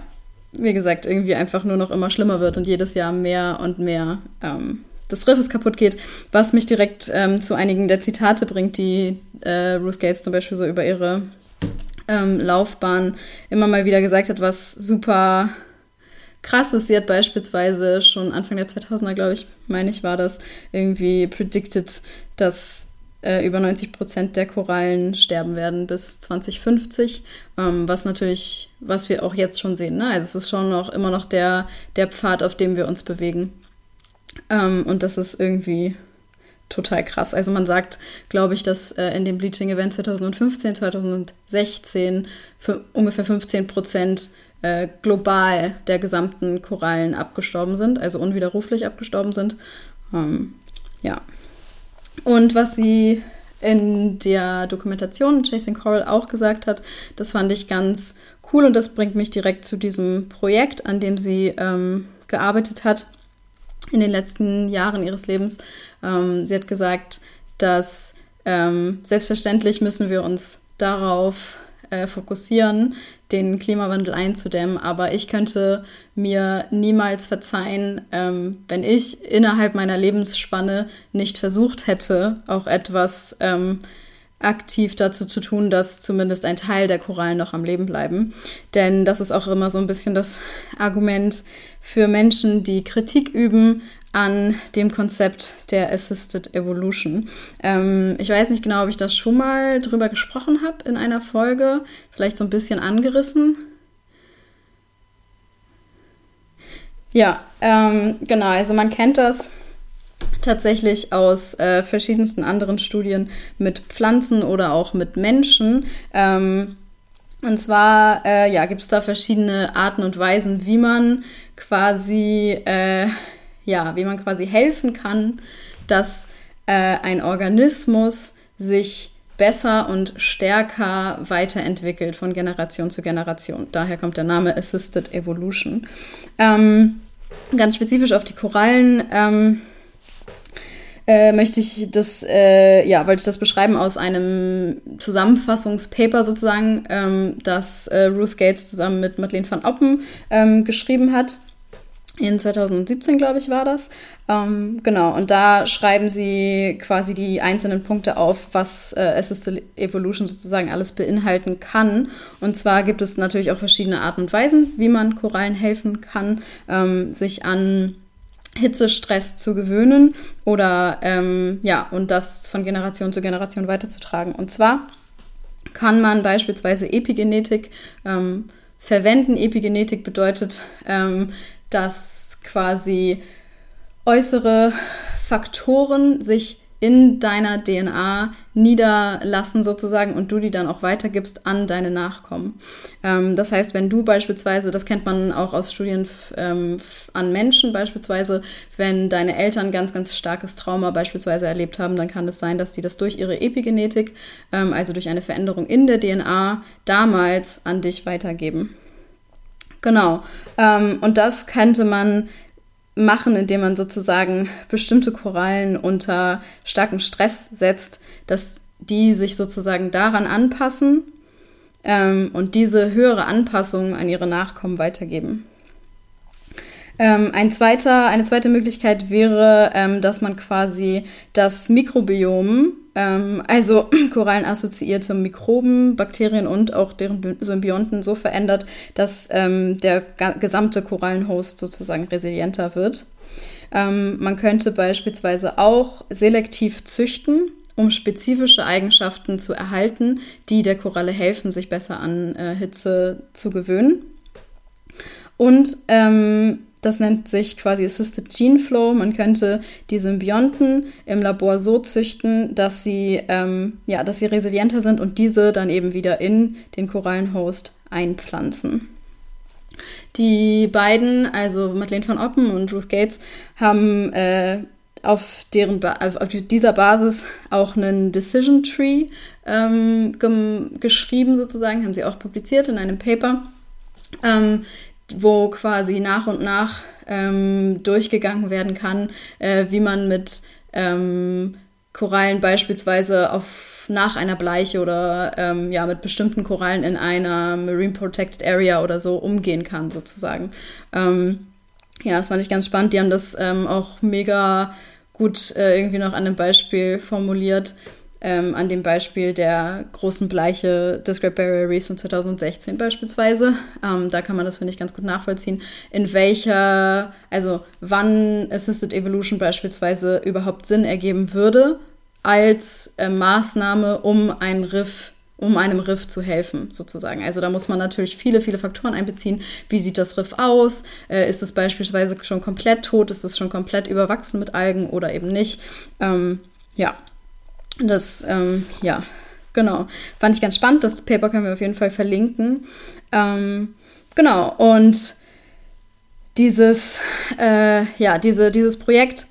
wie gesagt, irgendwie einfach nur noch immer schlimmer wird und jedes Jahr mehr und mehr ähm, des Riffes kaputt geht, was mich direkt ähm, zu einigen der Zitate bringt, die äh, Ruth Gates zum Beispiel so über ihre ähm, Laufbahn immer mal wieder gesagt hat, was super krass ist. Sie hat beispielsweise schon Anfang der 2000er, glaube ich, meine ich, war das, irgendwie predicted, dass äh, über 90 Prozent der Korallen sterben werden bis 2050, ähm, was natürlich, was wir auch jetzt schon sehen. Ne? Also es ist schon noch immer noch der, der Pfad, auf dem wir uns bewegen. Ähm, und das ist irgendwie total krass. Also man sagt, glaube ich, dass äh, in dem Bleaching-Event 2015, 2016 für ungefähr 15 Prozent äh, global der gesamten Korallen abgestorben sind, also unwiderruflich abgestorben sind. Ähm, ja, und was sie in der Dokumentation Chasing Coral auch gesagt hat, das fand ich ganz cool und das bringt mich direkt zu diesem Projekt, an dem sie ähm, gearbeitet hat in den letzten Jahren ihres Lebens. Ähm, sie hat gesagt, dass ähm, selbstverständlich müssen wir uns darauf äh, fokussieren, den Klimawandel einzudämmen. Aber ich könnte mir niemals verzeihen, ähm, wenn ich innerhalb meiner Lebensspanne nicht versucht hätte, auch etwas ähm, aktiv dazu zu tun, dass zumindest ein Teil der Korallen noch am Leben bleiben. Denn das ist auch immer so ein bisschen das Argument für Menschen, die Kritik üben an dem Konzept der Assisted Evolution. Ähm, ich weiß nicht genau, ob ich das schon mal drüber gesprochen habe in einer Folge, vielleicht so ein bisschen angerissen. Ja, ähm, genau, also man kennt das tatsächlich aus äh, verschiedensten anderen Studien mit Pflanzen oder auch mit Menschen. Ähm, und zwar äh, ja, gibt es da verschiedene Arten und Weisen, wie man quasi äh, ja, wie man quasi helfen kann, dass äh, ein Organismus sich besser und stärker weiterentwickelt von Generation zu Generation. Daher kommt der Name Assisted Evolution. Ähm, ganz spezifisch auf die Korallen ähm, äh, möchte ich das, äh, ja, wollte ich das beschreiben aus einem Zusammenfassungspaper sozusagen, ähm, das äh, Ruth Gates zusammen mit Madeleine van Oppen ähm, geschrieben hat. In 2017, glaube ich, war das. Ähm, genau, und da schreiben sie quasi die einzelnen Punkte auf, was äh, Assisted Evolution sozusagen alles beinhalten kann. Und zwar gibt es natürlich auch verschiedene Arten und Weisen, wie man Korallen helfen kann, ähm, sich an Hitzestress zu gewöhnen oder ähm, ja, und das von Generation zu Generation weiterzutragen. Und zwar kann man beispielsweise Epigenetik ähm, verwenden. Epigenetik bedeutet, ähm, dass quasi äußere Faktoren sich in deiner DNA niederlassen sozusagen und du die dann auch weitergibst an deine Nachkommen. Ähm, das heißt, wenn du beispielsweise, das kennt man auch aus Studien ähm, an Menschen beispielsweise, wenn deine Eltern ganz, ganz starkes Trauma beispielsweise erlebt haben, dann kann es sein, dass die das durch ihre Epigenetik, ähm, also durch eine Veränderung in der DNA, damals an dich weitergeben. Genau. Ähm, und das könnte man machen, indem man sozusagen bestimmte Korallen unter starken Stress setzt, dass die sich sozusagen daran anpassen ähm, und diese höhere Anpassung an ihre Nachkommen weitergeben. Ähm, ein zweiter, eine zweite Möglichkeit wäre, ähm, dass man quasi das Mikrobiom Ähm, also korallenassoziierte Mikroben, Bakterien und auch deren Symbionten so verändert, dass ähm, der gesamte Korallenhost sozusagen resilienter wird. Ähm, man könnte beispielsweise auch selektiv züchten, um spezifische Eigenschaften zu erhalten, die der Koralle helfen, sich besser an äh, Hitze zu gewöhnen. Und ähm, das nennt sich quasi Assisted Gene Flow. Man könnte die Symbionten im Labor so züchten, dass sie, ähm, ja, dass sie resilienter sind und diese dann eben wieder in den Korallenhost einpflanzen. Die beiden, also Madeleine von Oppen und Ruth Gates, haben äh, auf, deren auf dieser Basis auch einen Decision Tree ähm, geschrieben, sozusagen, haben sie auch publiziert in einem Paper, ähm, wo quasi nach und nach ähm, durchgegangen werden kann, äh, wie man mit ähm, Korallen beispielsweise auf nach einer Bleiche oder ähm, ja mit bestimmten Korallen in einer Marine Protected Area oder so umgehen kann, sozusagen. Ähm, ja, das fand ich ganz spannend. Die haben das ähm, auch mega gut äh, irgendwie noch an einem Beispiel formuliert. Ähm, an dem Beispiel der großen Bleiche des Great Barrier Reefs von 2016 beispielsweise. Ähm, da kann man das, finde ich, ganz gut nachvollziehen, in welcher, also wann Assisted Evolution beispielsweise überhaupt Sinn ergeben würde als äh, Maßnahme, um ein Riff um einem Riff zu helfen, sozusagen. Also da muss man natürlich viele, viele Faktoren einbeziehen. Wie sieht das Riff aus? Äh, ist es beispielsweise schon komplett tot? Ist es schon komplett überwachsen mit Algen oder eben nicht? Ähm, ja, das, ähm, ja, genau. Fand ich ganz spannend. Das Paper können wir auf jeden Fall verlinken. Ähm, genau, und dieses, äh, ja, diese, dieses Projekt,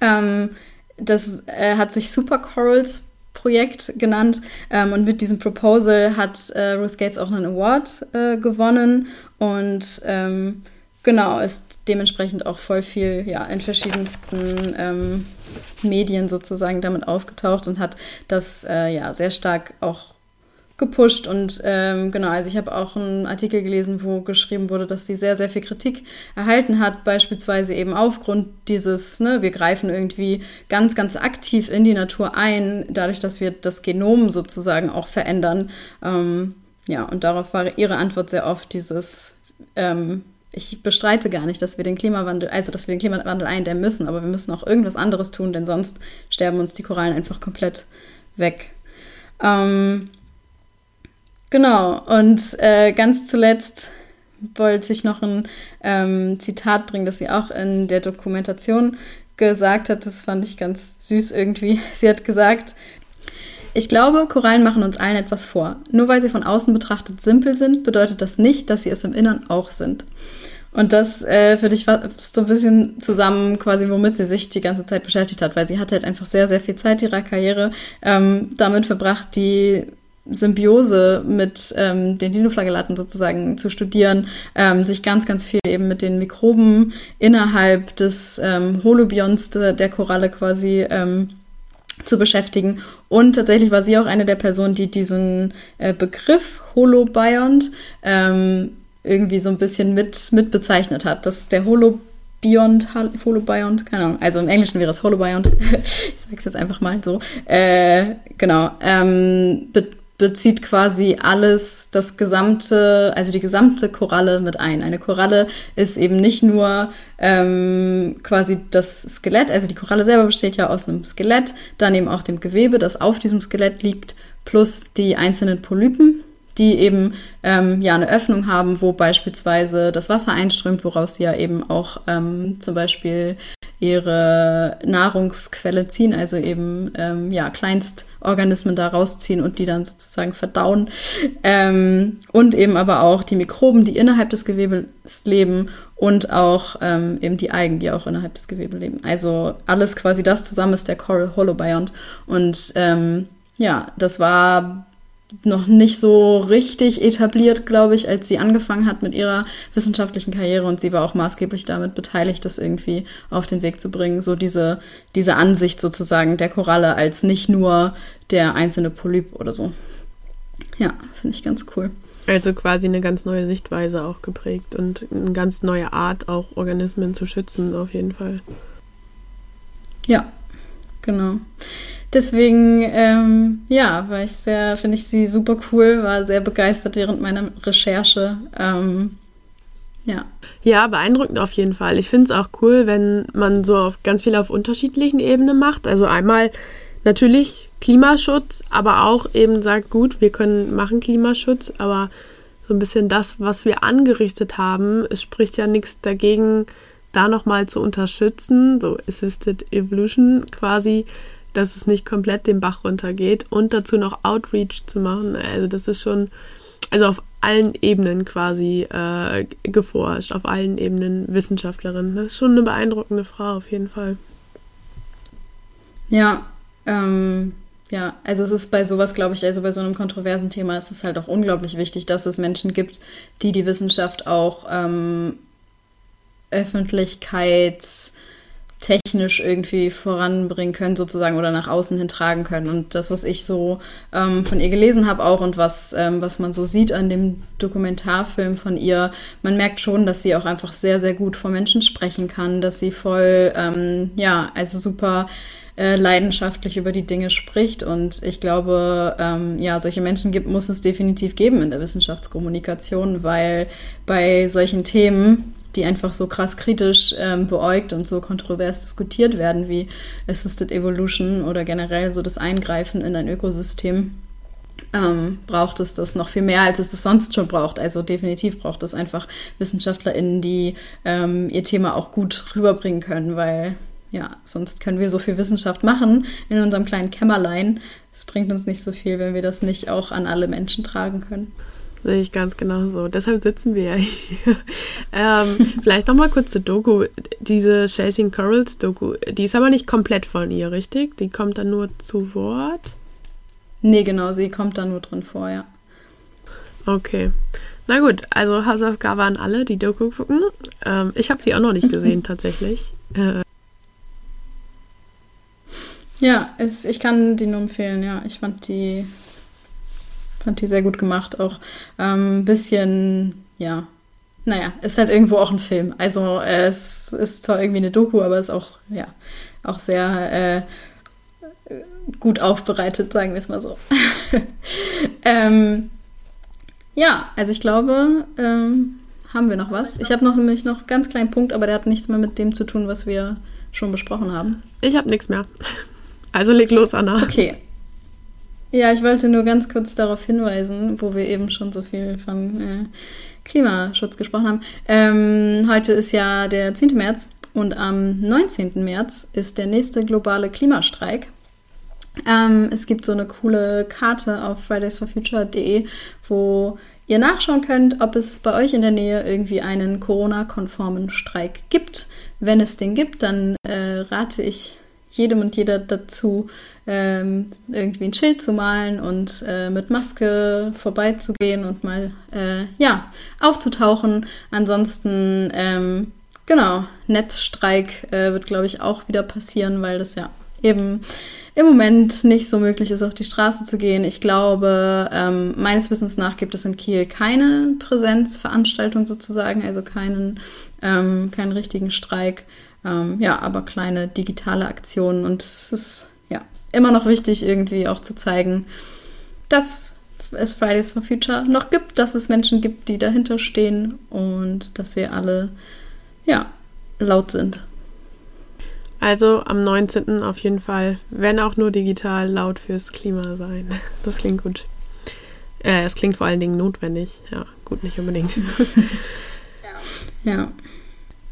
ähm, das äh, hat sich Super Corals Projekt genannt. Ähm, und mit diesem Proposal hat äh, Ruth Gates auch einen Award äh, gewonnen und ähm, genau ist dementsprechend auch voll viel ja, in verschiedensten ähm, Medien sozusagen damit aufgetaucht und hat das äh, ja sehr stark auch gepusht und ähm, genau, also ich habe auch einen Artikel gelesen, wo geschrieben wurde, dass sie sehr, sehr viel Kritik erhalten hat, beispielsweise eben aufgrund dieses, ne, wir greifen irgendwie ganz, ganz aktiv in die Natur ein, dadurch, dass wir das Genom sozusagen auch verändern. Ähm, ja, und darauf war ihre Antwort sehr oft dieses, ähm, ich bestreite gar nicht, dass wir den Klimawandel, also dass wir den Klimawandel eindämmen müssen, aber wir müssen auch irgendwas anderes tun, denn sonst sterben uns die Korallen einfach komplett weg. Ähm, Genau, und äh, ganz zuletzt wollte ich noch ein ähm, Zitat bringen, das sie auch in der Dokumentation gesagt hat. Das fand ich ganz süß irgendwie. Sie hat gesagt, ich glaube, Korallen machen uns allen etwas vor. Nur weil sie von außen betrachtet simpel sind, bedeutet das nicht, dass sie es im Innern auch sind. Und das äh, finde ich so ein bisschen zusammen, quasi, womit sie sich die ganze Zeit beschäftigt hat, weil sie hat halt einfach sehr, sehr viel Zeit ihrer Karriere ähm, damit verbracht, die Symbiose mit ähm, den Dinoflagellaten sozusagen zu studieren, ähm, sich ganz, ganz viel eben mit den Mikroben innerhalb des ähm, Holobionts de, der Koralle quasi ähm, zu beschäftigen. Und tatsächlich war sie auch eine der Personen, die diesen äh, Begriff Holobiont ähm, irgendwie so ein bisschen mit, mit bezeichnet hat. dass der Holobiont Holobiont, keine Ahnung. Also im Englischen wäre es Holobiont. ich sag's jetzt einfach mal so. Äh, genau. Ähm, bezieht quasi alles, das gesamte, also die gesamte Koralle mit ein. Eine Koralle ist eben nicht nur ähm, quasi das Skelett, also die Koralle selber besteht ja aus einem Skelett, dann eben auch dem Gewebe, das auf diesem Skelett liegt, plus die einzelnen Polypen, die eben ähm, ja eine Öffnung haben, wo beispielsweise das Wasser einströmt, woraus sie ja eben auch ähm, zum Beispiel ihre Nahrungsquelle ziehen, also eben ähm, ja kleinst Organismen da rausziehen und die dann sozusagen verdauen. Ähm, und eben aber auch die Mikroben, die innerhalb des Gewebes leben und auch ähm, eben die Algen, die auch innerhalb des Gewebes leben. Also alles quasi das zusammen ist der Coral Holobiont. Und ähm, ja, das war noch nicht so richtig etabliert, glaube ich, als sie angefangen hat mit ihrer wissenschaftlichen Karriere und sie war auch maßgeblich damit beteiligt, das irgendwie auf den Weg zu bringen. So diese, diese Ansicht sozusagen der Koralle als nicht nur der einzelne Polyp oder so. Ja, finde ich ganz cool. Also quasi eine ganz neue Sichtweise auch geprägt und eine ganz neue Art, auch Organismen zu schützen, auf jeden Fall. Ja, genau. deswegen, ähm, ja, war ich sehr, finde ich sie super cool, war sehr begeistert während meiner Recherche. Ähm, ja. Ja, beeindruckend auf jeden Fall. Ich finde es auch cool, wenn man so auf ganz viel auf unterschiedlichen Ebenen macht. Also einmal natürlich Klimaschutz, aber auch eben sagt, gut, wir können machen Klimaschutz, aber so ein bisschen das, was wir angerichtet haben, es spricht ja nichts dagegen, da nochmal zu unterstützen, so Assisted Evolution quasi, dass es nicht komplett den Bach runtergeht und dazu noch Outreach zu machen. Also das ist schon, also auf allen Ebenen quasi äh, geforscht, auf allen Ebenen Wissenschaftlerin. Das ist schon eine beeindruckende Frau auf jeden Fall. Ja, ähm, ja, also es ist bei sowas, glaube ich, also bei so einem kontroversen Thema ist es halt auch unglaublich wichtig, dass es Menschen gibt, die die Wissenschaft auch ähm, öffentlichkeitstechnisch irgendwie voranbringen können, sozusagen, oder nach außen hin tragen können. Und das, was ich so ähm, von ihr gelesen habe auch und was, ähm, was man so sieht an dem Dokumentarfilm von ihr, man merkt schon, dass sie auch einfach sehr, sehr gut vor Menschen sprechen kann, dass sie voll, ähm, ja, also super äh, leidenschaftlich über die Dinge spricht. Und ich glaube, ähm, ja, solche Menschen gibt, muss es definitiv geben in der Wissenschaftskommunikation, weil bei solchen Themen, die einfach so krass kritisch ähm, beäugt und so kontrovers diskutiert werden wie Assisted Evolution oder generell so das Eingreifen in ein Ökosystem, ähm, braucht es das noch viel mehr, als es das sonst schon braucht. Also definitiv braucht es einfach WissenschaftlerInnen, die ähm, ihr Thema auch gut rüberbringen können, weil ja, sonst können wir so viel Wissenschaft machen in unserem kleinen Kämmerlein. Es bringt uns nicht so viel, wenn wir das nicht auch an alle Menschen tragen können. Sehe ich ganz genau so. Deshalb sitzen wir ja hier. ähm, vielleicht nochmal kurz zur Doku. Diese Chasing Corals Doku, die ist aber nicht komplett von ihr, richtig? Die kommt dann nur zu Wort? Nee, genau, sie kommt dann nur drin vor, ja. Okay. Na gut, also Hausaufgabe an alle, die Doku gucken. Ähm, ich habe sie auch noch nicht gesehen, tatsächlich. Äh, ja, es, ich kann die nur empfehlen, ja. Ich fand die, fand die sehr gut gemacht. Auch ein ähm, bisschen, ja, naja, ist halt irgendwo auch ein Film. Also äh, es ist zwar irgendwie eine Doku, aber es ist auch, ja, auch sehr äh, gut aufbereitet, sagen wir es mal so. ähm, ja, also ich glaube, ähm, haben wir noch was. Ich habe noch nämlich noch einen ganz kleinen Punkt, aber der hat nichts mehr mit dem zu tun, was wir schon besprochen haben. Ich habe nichts mehr. Also leg los, Anna. Okay. Ja, ich wollte nur ganz kurz darauf hinweisen, wo wir eben schon so viel von äh, Klimaschutz gesprochen haben. Ähm, heute ist ja der 10. März und am 19. März ist der nächste globale Klimastreik. Ähm, es gibt so eine coole Karte auf fridaysforfuture.de, wo ihr nachschauen könnt, ob es bei euch in der Nähe irgendwie einen Corona-konformen Streik gibt. Wenn es den gibt, dann äh, rate ich jedem und jeder dazu, ähm, irgendwie ein Schild zu malen und äh, mit Maske vorbeizugehen und mal, äh, ja, aufzutauchen. Ansonsten, ähm, genau, Netzstreik äh, wird, glaube ich, auch wieder passieren, weil das ja eben im Moment nicht so möglich ist, auf die Straße zu gehen. Ich glaube, ähm, meines Wissens nach gibt es in Kiel keine Präsenzveranstaltung sozusagen, also keinen, ähm, keinen richtigen Streik. Ähm, ja, aber kleine digitale Aktionen. Und es ist immer noch wichtig, irgendwie auch zu zeigen, dass es Fridays for Future noch gibt, dass es Menschen gibt, die dahinter stehen und dass wir alle ja laut sind. Also am 19. auf jeden Fall, wenn auch nur digital, laut fürs Klima sein. Das klingt gut. Äh, es klingt vor allen Dingen notwendig. Ja, gut, nicht unbedingt. ja. ja.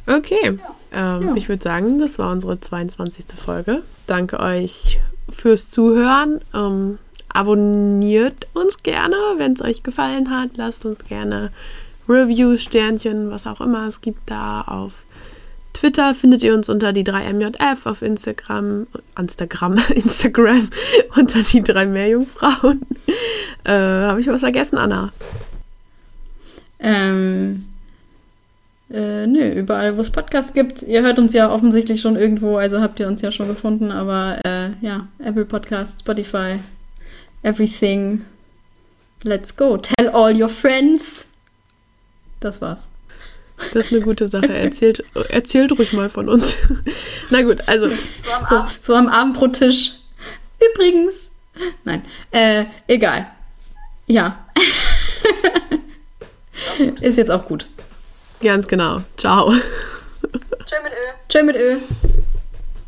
Okay. Ähm, ja. Ich würde sagen, das war unsere 22. Folge. Danke euch fürs Zuhören. Ähm, abonniert uns gerne, wenn es euch gefallen hat. Lasst uns gerne Reviews, Sternchen, was auch immer es gibt da auf Twitter findet ihr uns unter die 3MJF, auf Instagram, Instagram, Instagram unter die drei Meerjungfrauen. Äh, Habe ich was vergessen, Anna? Ähm, äh, nö, überall, wo es Podcasts gibt. Ihr hört uns ja offensichtlich schon irgendwo, also habt ihr uns ja schon gefunden, aber äh, ja, Apple Podcasts, Spotify, everything. Let's go. Tell all your friends. Das war's. Das ist eine gute Sache. Erzählt, erzählt ruhig mal von uns. Na gut, also. So am, so, so am Abendbrottisch Übrigens. Nein, äh, egal. Ja. Ist jetzt auch gut. Ganz genau. Ciao. Tschö mit Ö. Tschö mit Ö.